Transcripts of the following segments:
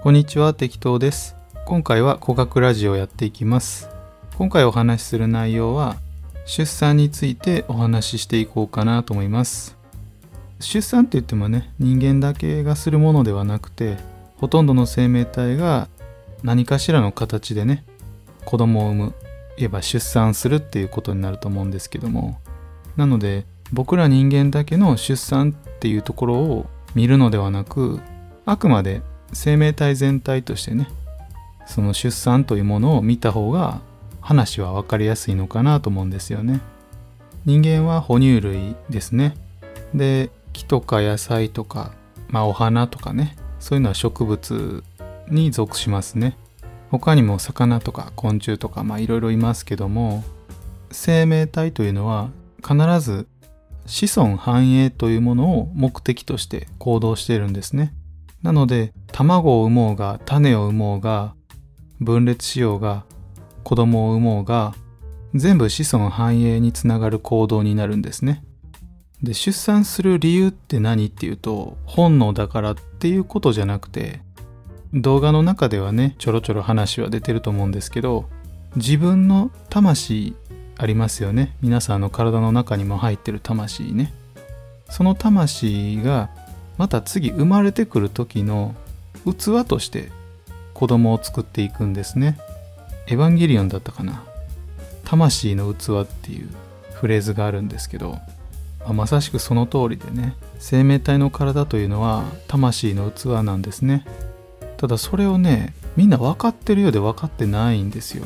こんにちは、適当です。今回は語学ラジオをやっていきます。今回お話しする内容は、出産についてお話ししていこうかなと思います。出産って言ってもね、人間だけがするものではなくて、ほとんどの生命体が何かしらの形でね、子供を産む、言えば出産するっていうことになると思うんですけども、なので、僕ら人間だけの出産っていうところを見るのではなく、あくまで生命体全体としてねその出産というものを見た方が話は分かりやすいのかなと思うんですよね。人間は哺乳類ですね。で木とか野菜とかまあお花とかねそういうのは植物に属しますね。他にも魚とか昆虫とかいろいろいますけども生命体というのは必ず子孫繁栄というものを目的として行動しているんですね。なので卵を産もうが種を産もうが分裂しようが子供を産もうが全部子孫繁栄につながる行動になるんですね。で出産する理由って何っていうと本能だからっていうことじゃなくて動画の中ではねちょろちょろ話は出てると思うんですけど自分の魂ありますよね皆さんの体の中にも入ってる魂ねその魂がまた次生まれてくる時の器として子供を作っていくんですね。エヴァンゲリオンだったかな。魂の器っていうフレーズがあるんですけど、まさしくその通りでね、生命体の体というのは魂の器なんですね。ただそれをね、みんな分かってるようで分かってないんですよ。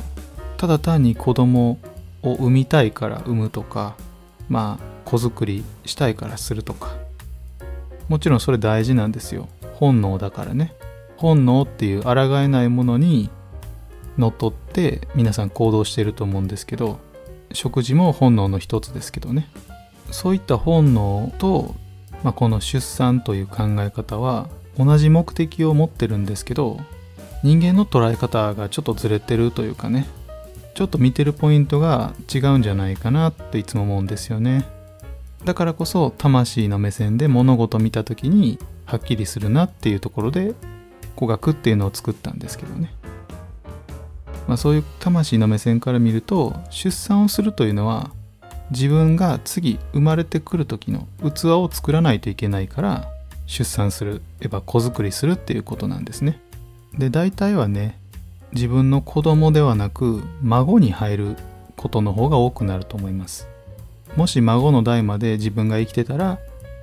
ただ単に子供を産みたいから産むとか、まあ子作りしたいからするとか、もちろんそれ大事なんですよ。本能だからね。本能っていう抗えないものにのっとって皆さん行動してると思うんですけど食事も本能の一つですけどね。そういった本能と、まあ、この出産という考え方は同じ目的を持ってるんですけど人間の捉え方がちょっとずれてるというかね。ちょっと見てるポイントが違うんじゃないかなっていつも思うんですよね。だからこそ魂の目線で物事を見た時にはっきりするなっていうところで語学っていうのを作ったんですけどね。まあそういう魂の目線から見ると出産をするというのは自分が次生まれてくる時の器を作らないといけないから出産する、やっぱ子作りするっていうことなんですね。で大体はね自分の子供ではなく孫に入ることの方が多くなると思います。もし孫の代まで自分が生きてたら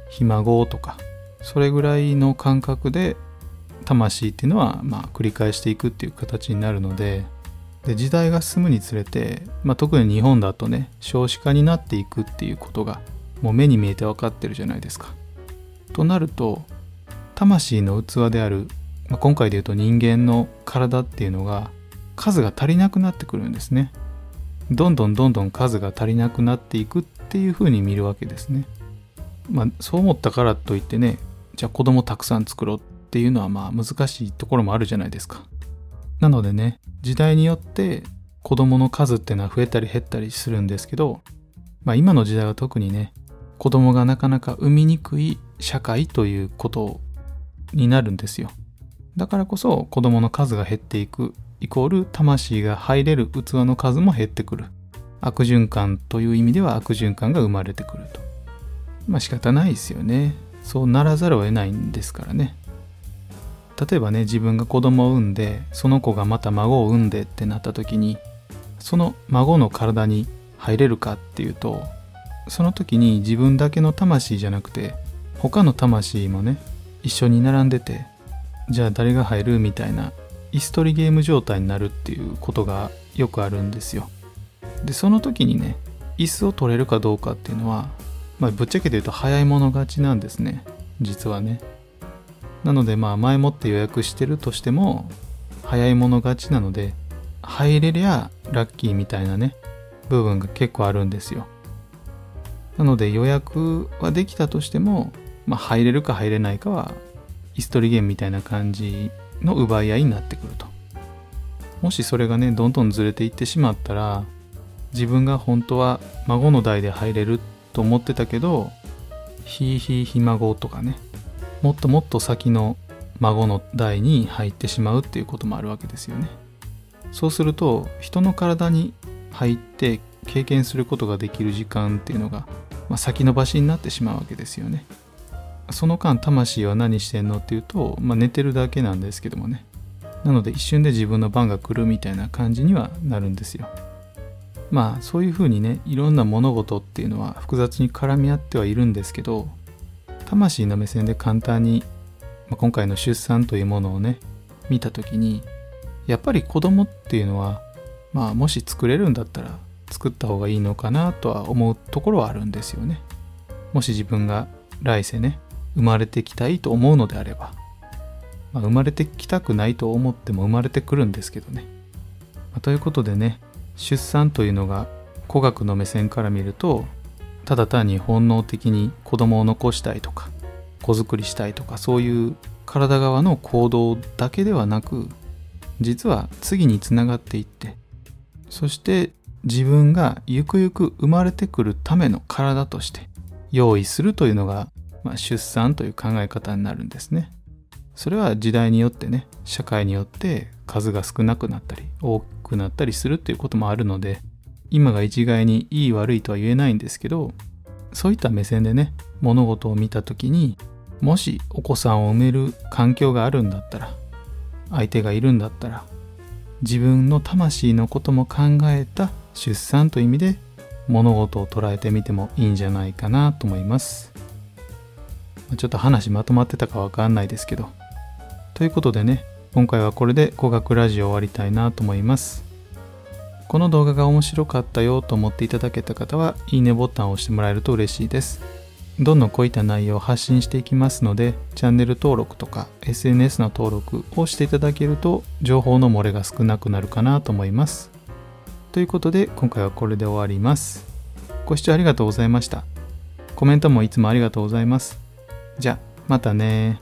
ひ孫とかそれぐらいの感覚で魂っていうのはまあ繰り返していくっていう形になるのでで時代が進むにつれて、まあ、特に日本だとね少子化になっていくっていうことがもう目に見えて分かってるじゃないですか。となると魂の器である、まあ、今回で言うと人間の体っていうのが数が足りなくなってくるんですね。どんどんどんどん数が足りなくなっていくっていうふうに見るわけですね。まあそう思ったからといってねじゃあ子供たくさん作ろうっていうのはまあ難しいところもあるじゃないですか。なのでね時代によって子供の数っていうのは増えたり減ったりするんですけど、まあ、今の時代は特にね子供がなかなか産みにくい社会ということになるんですよ。だからこそ子供の数が減っていくイコール魂が入れる器の数も減ってくる。悪循環という意味では悪循環が生まれてくると。まあ仕方ないですよね。そうならざるを得ないんですからね。例えばね、自分が子供を産んで、その子がまた孫を産んでってなった時に、その孫の体に入れるかっていうと、その時に自分だけの魂じゃなくて、他の魂もね、一緒に並んでて、じゃあ誰が入るみたいな椅子取りゲーム状態になるっていうことがよくあるんですよ。でその時にね椅子を取れるかどうかっていうのは、まあ、ぶっちゃけて言うと早い者勝ちなんですね実はね。なのでまあ前もって予約してるとしても早い者勝ちなので入れりゃラッキーみたいなね部分が結構あるんですよ。なので予約はできたとしても、まあ、入れるか入れないかは椅子取りゲームみたいな感じの奪い合いになってくると。もしそれがね、どんどんずれていってしまったら、自分が本当は孫の代で入れると思ってたけど、ひいひいひ孫とかね、もっともっと先の孫の代に入ってしまうっていうこともあるわけですよねそうすると人の体に入って経験することができる時間っていうのが、まあ、先延ばしになってしまうわけですよねその間魂は何してんのっていうと、まあ、寝てるだけなんですけどもね。なので一瞬で自分の番が来るみたいな感じにはなるんですよ。まあそういうふうにねいろんな物事っていうのは複雑に絡み合ってはいるんですけど魂の目線で簡単に、まあ、今回の出産というものをね見た時にやっぱり子供っていうのはまあもし作れるんだったら作った方がいいのかなとは思うところはあるんですよね。もし自分が来世ね生まれてきたいと思うのであれば、まあ、生まれてきたくないと思っても生まれてくるんですけどね、まあ、ということでね出産というのが古学の目線から見るとただ単に本能的に子供を残したいとか子作りしたいとかそういう体側の行動だけではなく実は次につながっていってそして自分がゆくゆく生まれてくるための体として用意するというのが、まあ、出産という考え方になるんですね。それは時代によってね社会によって数が少なくなったり多くなったりするっていうこともあるので今が一概にいい悪いとは言えないんですけどそういった目線でね物事を見た時にもしお子さんを産める環境があるんだったら相手がいるんだったら自分の魂のことも考えた出産という意味で物事を捉えてみてもいいんじゃないかなと思いますちょっと話まとまってたかわかんないですけどということでね今回はこれで語学ラジオ終わりたいなと思いますこの動画が面白かったよと思っていただけた方はいいねボタンを押してもらえると嬉しいですどんどんこういった内容を発信していきますのでチャンネル登録とか SNS の登録をしていただけると情報の漏れが少なくなるかなと思いますということで今回はこれで終わります。ご視聴ありがとうございました。コメントもいつもありがとうございます。じゃあ、またね。